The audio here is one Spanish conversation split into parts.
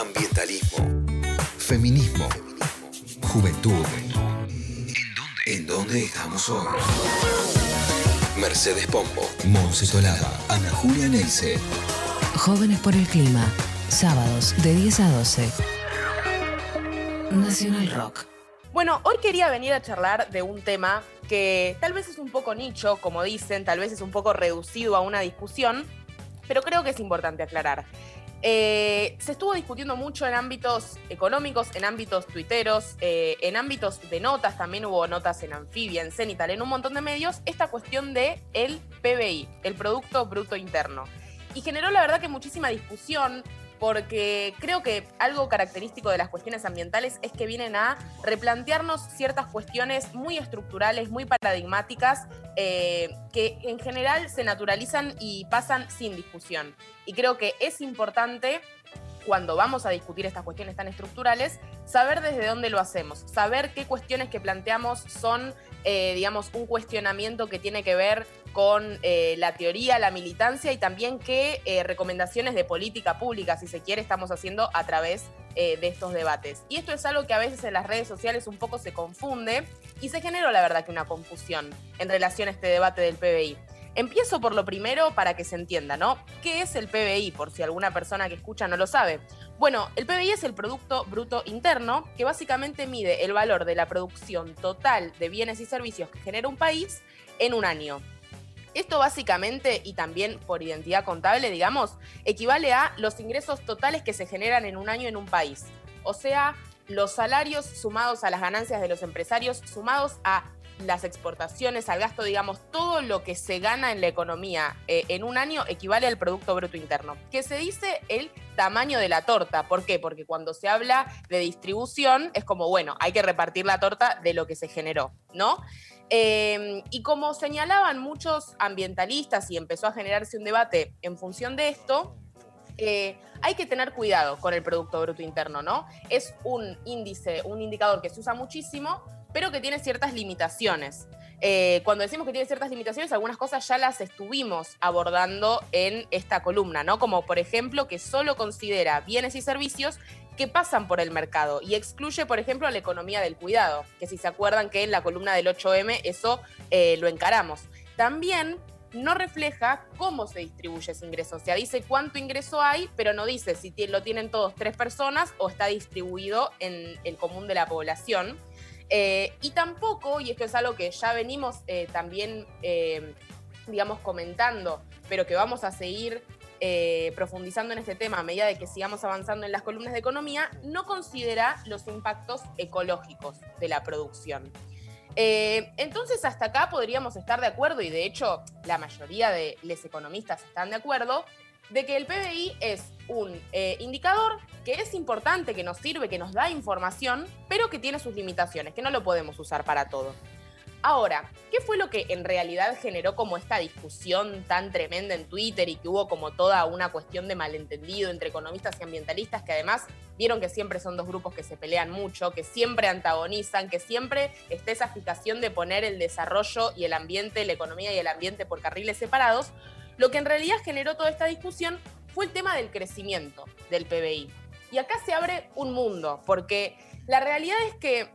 ambientalismo, feminismo, juventud. ¿En dónde estamos hoy? Mercedes Pombo, Monse Tolada, Ana Julia Neise. Jóvenes por el Clima, sábados de 10 a 12. Nacional Rock. Bueno, hoy quería venir a charlar de un tema que tal vez es un poco nicho, como dicen, tal vez es un poco reducido a una discusión, pero creo que es importante aclarar. Eh, se estuvo discutiendo mucho en ámbitos económicos, en ámbitos tuiteros, eh, en ámbitos de notas, también hubo notas en Anfibia, en Cenital, en un montón de medios, esta cuestión de el PBI, el Producto Bruto Interno. Y generó la verdad que muchísima discusión, porque creo que algo característico de las cuestiones ambientales es que vienen a replantearnos ciertas cuestiones muy estructurales, muy paradigmáticas, eh, que en general se naturalizan y pasan sin discusión. Y creo que es importante cuando vamos a discutir estas cuestiones tan estructurales, saber desde dónde lo hacemos, saber qué cuestiones que planteamos son, eh, digamos, un cuestionamiento que tiene que ver con eh, la teoría, la militancia y también qué eh, recomendaciones de política pública, si se quiere, estamos haciendo a través eh, de estos debates. Y esto es algo que a veces en las redes sociales un poco se confunde y se generó la verdad que una confusión en relación a este debate del PBI. Empiezo por lo primero para que se entienda, ¿no? ¿Qué es el PBI? Por si alguna persona que escucha no lo sabe. Bueno, el PBI es el Producto Bruto Interno, que básicamente mide el valor de la producción total de bienes y servicios que genera un país en un año. Esto básicamente, y también por identidad contable, digamos, equivale a los ingresos totales que se generan en un año en un país. O sea, los salarios sumados a las ganancias de los empresarios, sumados a las exportaciones, al gasto, digamos, todo lo que se gana en la economía eh, en un año equivale al Producto Bruto Interno, que se dice el tamaño de la torta. ¿Por qué? Porque cuando se habla de distribución es como, bueno, hay que repartir la torta de lo que se generó, ¿no? Em, y como señalaban muchos ambientalistas y empezó a generarse un debate en función de esto, eh, hay que tener cuidado con el Producto Bruto Interno, ¿no? Es un índice, un indicador que se usa muchísimo, pero que tiene ciertas limitaciones. Eh, cuando decimos que tiene ciertas limitaciones, algunas cosas ya las estuvimos abordando en esta columna, ¿no? Como por ejemplo que solo considera bienes y servicios que pasan por el mercado y excluye, por ejemplo, la economía del cuidado, que si se acuerdan que en la columna del 8M eso eh, lo encaramos. También no refleja cómo se distribuye ese ingreso. O sea, dice cuánto ingreso hay, pero no dice si lo tienen todos tres personas o está distribuido en el común de la población. Eh, y tampoco, y esto es algo que ya venimos eh, también, digamos, comentando, pero que vamos a seguir eh, profundizando en este tema a medida de que sigamos avanzando en las columnas de economía, no considera los impactos ecológicos de la producción. Eh, entonces, hasta acá podríamos estar de acuerdo, y de hecho la mayoría de los economistas están de acuerdo, de que el PBI es un eh, indicador que es importante, que nos sirve, que nos da información, pero que tiene sus limitaciones, que no lo podemos usar para todo. Ahora, ¿qué fue lo que en realidad generó como esta discusión tan tremenda en Twitter y que hubo como toda una cuestión de malentendido entre economistas y ambientalistas que además vieron que siempre son dos grupos que se pelean mucho, que siempre antagonizan, que siempre está esa fijación de poner el desarrollo y el ambiente, la economía y el ambiente por carriles separados? Lo que en realidad generó toda esta discusión fue el tema del crecimiento del PBI. Y acá se abre un mundo, porque la realidad es que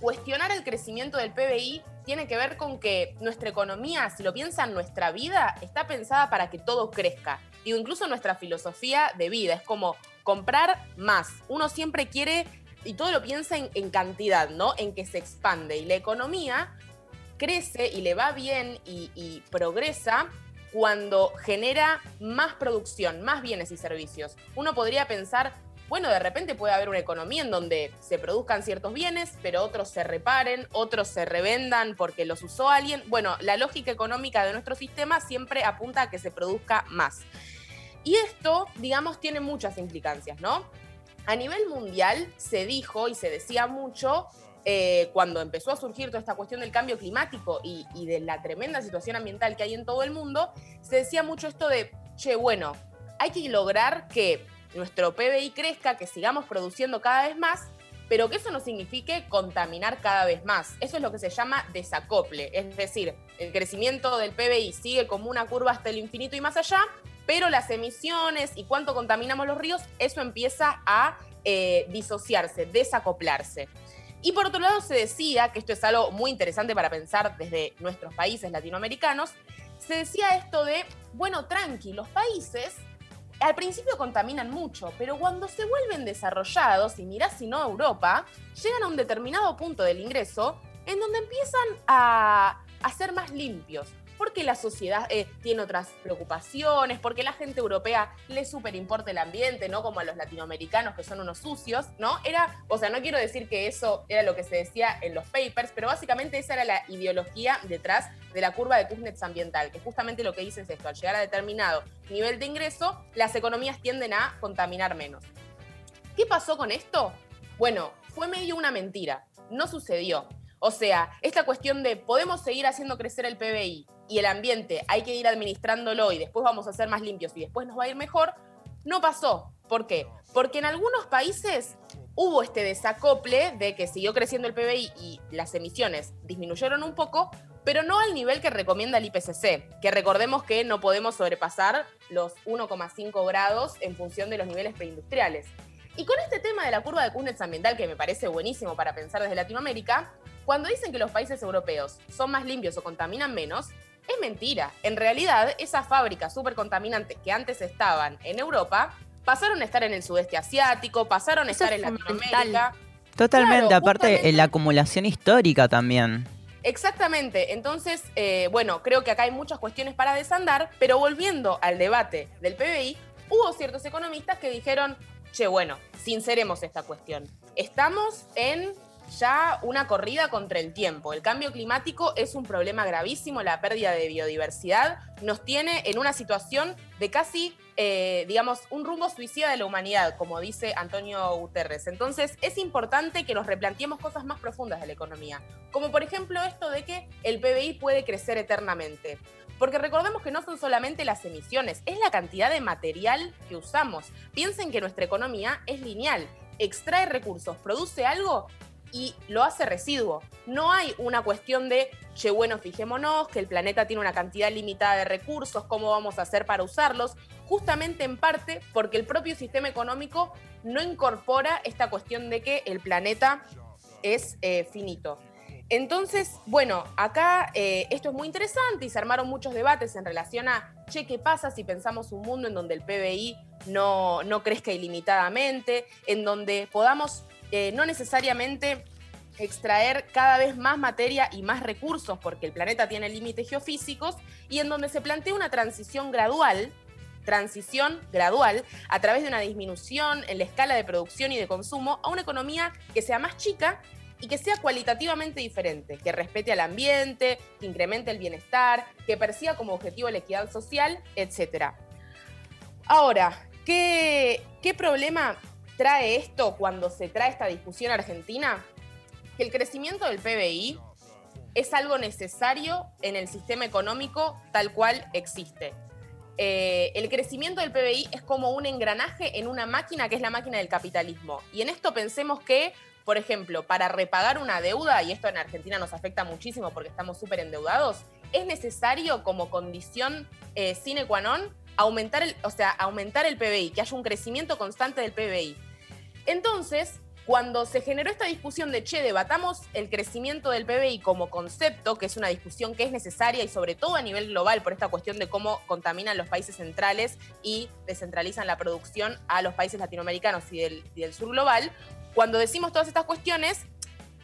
cuestionar el crecimiento del PBI tiene que ver con que nuestra economía, si lo piensan, nuestra vida está pensada para que todo crezca. Digo, incluso nuestra filosofía de vida es como comprar más. Uno siempre quiere, y todo lo piensa en, cantidad, ¿no? En que se expande. Y la economía crece y le va bien y, y progresa cuando genera más producción, más bienes y servicios. Uno podría pensar, bueno, de repente puede haber una economía en donde se produzcan ciertos bienes, pero otros se reparen, otros se revendan porque los usó alguien. Bueno, la lógica económica de nuestro sistema siempre apunta a que se produzca más. Y esto, digamos, tiene muchas implicancias, ¿no? A nivel mundial se dijo y se decía mucho eh, cuando empezó a surgir toda esta cuestión del cambio climático y, y, de la tremenda situación ambiental que hay en todo el mundo, se decía mucho esto de, che, bueno, hay que lograr que nuestro PBI crezca, que sigamos produciendo cada vez más, pero que eso no signifique contaminar cada vez más. Eso es lo que se llama desacople, es decir, el crecimiento del PBI sigue como una curva hasta el infinito y más allá, pero las emisiones y cuánto contaminamos los ríos, eso empieza a eh, disociarse, desacoplarse. Y por otro lado se decía, que esto es algo muy interesante para pensar desde nuestros países latinoamericanos, se decía esto de, bueno, tranqui, los países al principio contaminan mucho, pero cuando se vuelven desarrollados, y mirá si no Europa, llegan a un determinado punto del ingreso en donde empiezan a, a ser más limpios porque la sociedad eh, tiene otras preocupaciones, porque la gente europea le súper importa el ambiente, ¿no? Como a los latinoamericanos que son unos sucios, ¿no? Era, o sea, no quiero decir que eso era lo que se decía en los papers, pero básicamente esa era la ideología detrás de la curva de Kuznets ambiental, que justamente lo que dice es esto, al llegar a determinado nivel de ingreso, las economías tienden a contaminar menos. ¿Qué pasó con esto? Bueno, fue medio una mentira, no sucedió. O sea, esta cuestión de podemos seguir haciendo crecer el PBI y el ambiente hay que ir administrándolo y después vamos a ser más limpios y después nos va a ir mejor, no pasó. ¿Por qué? Porque en algunos países hubo este desacople de que siguió creciendo el PBI y las emisiones disminuyeron un poco, pero no al nivel que recomienda el IPCC, que recordemos que no podemos sobrepasar los 1,5 grados en función de los niveles preindustriales. Y con este tema de la curva de Kuznets ambiental, que me parece buenísimo para pensar desde Latinoamérica, cuando dicen que los países europeos son más limpios o contaminan menos, es mentira. En realidad, esas fábricas súper contaminantes que antes estaban en Europa, pasaron a estar en el sudeste asiático, pasaron a estar en Latinoamérica. Totalmente, aparte la acumulación histórica también. Exactamente, entonces, eh, bueno, creo que acá hay muchas cuestiones para desandar, pero volviendo al debate del PBI, hubo ciertos economistas que dijeron, che, bueno, sinceremos esta cuestión. Estamos en ya una corrida contra el tiempo. El cambio climático es un problema gravísimo, la pérdida de biodiversidad nos tiene en una situación de casi, eh, digamos, un rumbo suicida de la humanidad, como dice Antonio Guterres. Entonces es importante que nos replanteemos cosas más profundas de la economía, como por ejemplo esto de que el PBI puede crecer eternamente. Porque recordemos que no son solamente las emisiones, es la cantidad de material que usamos. Piensen que nuestra economía es lineal, extrae recursos, produce algo y lo hace residuo. No hay una cuestión de, che, bueno, fijémonos que el planeta tiene una cantidad limitada de recursos, cómo vamos a hacer para usarlos, justamente en parte porque el propio sistema económico no incorpora esta cuestión de que el planeta es eh, finito. Entonces, bueno, acá eh, esto es muy interesante y se armaron muchos debates en relación a, che, ¿qué pasa si pensamos un mundo en donde el PBI no, no crezca ilimitadamente, en donde podamos eh, no necesariamente extraer cada vez más materia y más recursos porque el planeta tiene límites geofísicos y en donde se plantea una transición gradual transición gradual a través de una disminución en la escala de producción y de consumo a una economía que sea más chica y que sea cualitativamente diferente, que respete al ambiente, que incremente el bienestar, que persiga como objetivo la equidad social, etc. Ahora, ¿qué, ¿qué problema trae esto cuando se trae esta discusión Argentina? Que el crecimiento del PBI es algo necesario en el sistema económico tal cual existe. Eh, el crecimiento del PBI es como un engranaje en una máquina que es la máquina del capitalismo. Y en esto pensemos que por ejemplo, para repagar una deuda, y esto en Argentina nos afecta muchísimo porque estamos súper endeudados, es necesario como condición eh, sine qua non aumentar el, o sea, aumentar el PBI, que haya un crecimiento constante del PBI. Entonces, cuando se generó esta discusión de, che, debatamos el crecimiento del PBI como concepto, que es una discusión que es necesaria y sobre todo a nivel global por esta cuestión de cómo contaminan los países centrales y descentralizan la producción a los países latinoamericanos y del, y del sur global, cuando decimos todas estas cuestiones,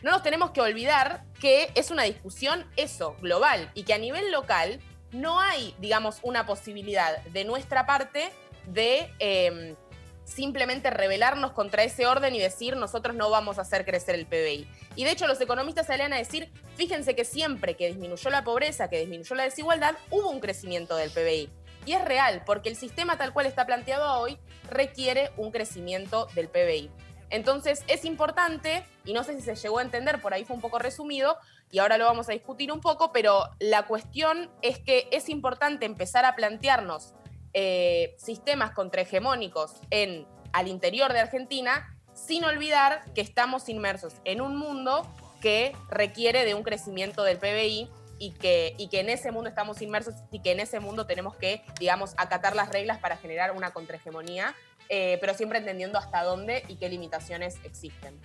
no nos tenemos que olvidar que es una discusión eso, global, y que a nivel local no hay, digamos, una posibilidad de nuestra parte de em, simplemente rebelarnos contra ese orden y decir nosotros no vamos a hacer crecer el PBI. Y de hecho los economistas salían a decir, fíjense que siempre que disminuyó la pobreza, que disminuyó la desigualdad, hubo un crecimiento del PBI. Y es real, porque el sistema tal cual está planteado hoy requiere un crecimiento del PBI. Entonces es importante, y no sé si se llegó a entender, por ahí fue un poco resumido, y ahora lo vamos a discutir un poco, pero la cuestión es que es importante empezar a plantearnos eh, sistemas contrahegemónicos en, al interior de Argentina, sin olvidar que estamos inmersos en un mundo que requiere de un crecimiento del PBI y que, y que en ese mundo estamos inmersos y que en ese mundo tenemos que, digamos, acatar las reglas para generar una contrahegemonía, eh, pero siempre entendiendo hasta dónde y qué limitaciones existen.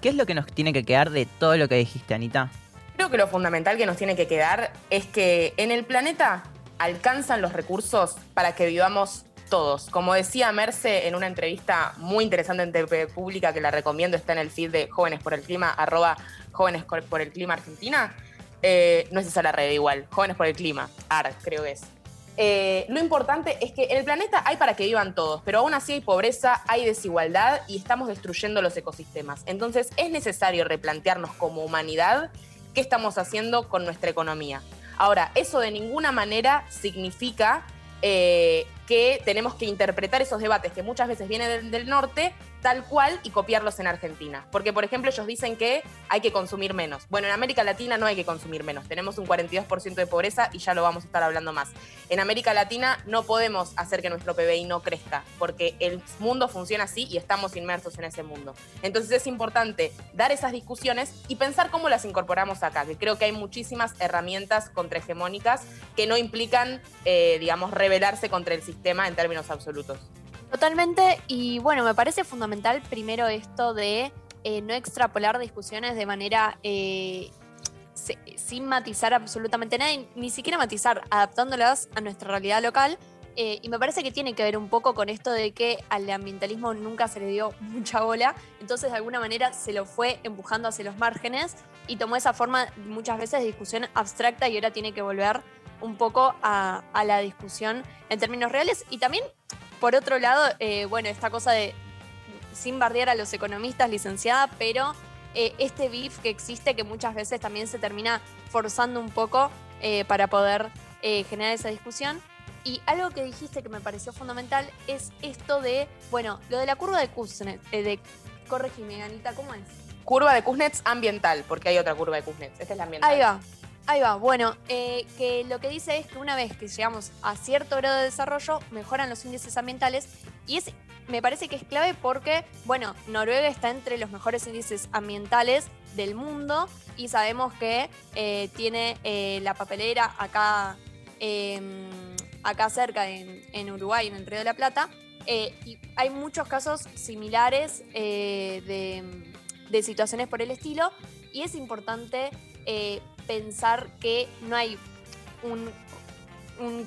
¿Qué es lo que nos tiene que quedar de todo lo que dijiste, Anita? Creo que lo fundamental que nos tiene que quedar es que en el planeta alcanzan los recursos para que vivamos todos. Como decía Merce en una entrevista muy interesante en TV Pública, que la recomiendo, está en el feed de Jóvenes por el Clima, arroba Jóvenes por el Clima Argentina. Eh, no es esa la red igual, Jóvenes por el Clima, AR creo que es. Eh, lo importante es que en el planeta hay para que vivan todos, pero aún así hay pobreza, hay desigualdad y estamos destruyendo los ecosistemas. Entonces es necesario replantearnos como humanidad qué estamos haciendo con nuestra economía. Ahora, eso de ninguna manera significa eh, que tenemos que interpretar esos debates que muchas veces vienen del, norte tal cual y copiarlos en Argentina. Porque, por ejemplo, ellos dicen que hay que consumir menos. Bueno, en América Latina no hay que consumir menos. Tenemos un 42% de pobreza y ya lo vamos a estar hablando más. En América Latina no podemos hacer que nuestro PBI no crezca, porque el mundo funciona así y estamos inmersos en ese mundo. Entonces es importante dar esas discusiones y pensar cómo las incorporamos acá, que creo que hay muchísimas herramientas contrahegemónicas que no implican, eh, digamos, rebelarse contra el sistema tema en términos absolutos. Totalmente, y bueno, me parece fundamental primero esto de eh, no extrapolar discusiones de manera eh, sin matizar absolutamente nada, ni siquiera matizar, adaptándolas a nuestra realidad local. Eh, y me parece que tiene que ver un poco con esto de que al ambientalismo nunca se le dio mucha bola, entonces de alguna manera se lo fue empujando hacia los márgenes y tomó esa forma muchas veces de discusión abstracta y ahora tiene que volver un poco a, la discusión en términos reales. Y también, por otro lado, eh, bueno, esta cosa de, sin bardear a los economistas, licenciada, pero eh, este beef que existe que muchas veces también se termina forzando un poco eh, para poder generar esa discusión. Y algo que dijiste que me pareció fundamental es esto de, bueno, lo de la curva de Kuznets, de, corregime, Anita, ¿cómo es? Curva de Kuznets ambiental, porque hay otra curva de Kuznets. Esta es la ambiental. Ahí va. Ahí va, bueno, eh, que lo que dice es que una vez que llegamos a cierto grado de desarrollo, mejoran los índices ambientales y es, me parece que es clave porque, bueno, Noruega está entre los mejores índices ambientales del mundo y sabemos que eh, tiene eh, la papelera acá, em, acá cerca en, Uruguay, en el Río de la Plata, y hay muchos casos similares de, de, situaciones por el estilo y es importante pensar que no hay un,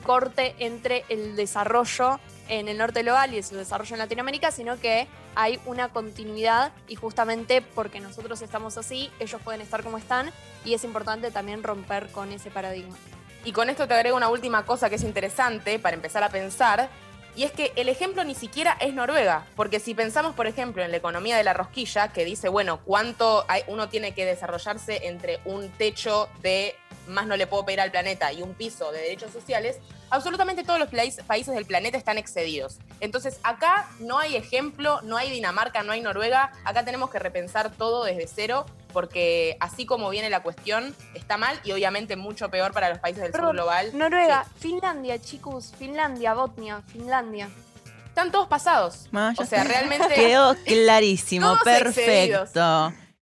corte entre el desarrollo en el norte global y su desarrollo en Latinoamérica, sino que hay una continuidad y justamente porque nosotros estamos así, ellos pueden estar como están y es importante también romper con ese paradigma. Y con esto te agrego una última cosa que es interesante para empezar a pensar, y es que el ejemplo ni siquiera es Noruega, porque si pensamos, por ejemplo, en la economía de la rosquilla, que dice, bueno, cuánto uno tiene que desarrollarse entre un techo de más no le puedo pedir al planeta y un piso de derechos sociales, absolutamente todos los países del planeta están excedidos. Entonces, acá no hay ejemplo, no hay Dinamarca, no hay Noruega, acá tenemos que repensar todo desde cero, porque así como viene la cuestión, está mal y obviamente mucho peor para los países del sur global. Noruega, Finlandia, chicos, Finlandia, Botnia, Finlandia. Están todos pasados. o sea, realmente. Quedó clarísimo, perfecto.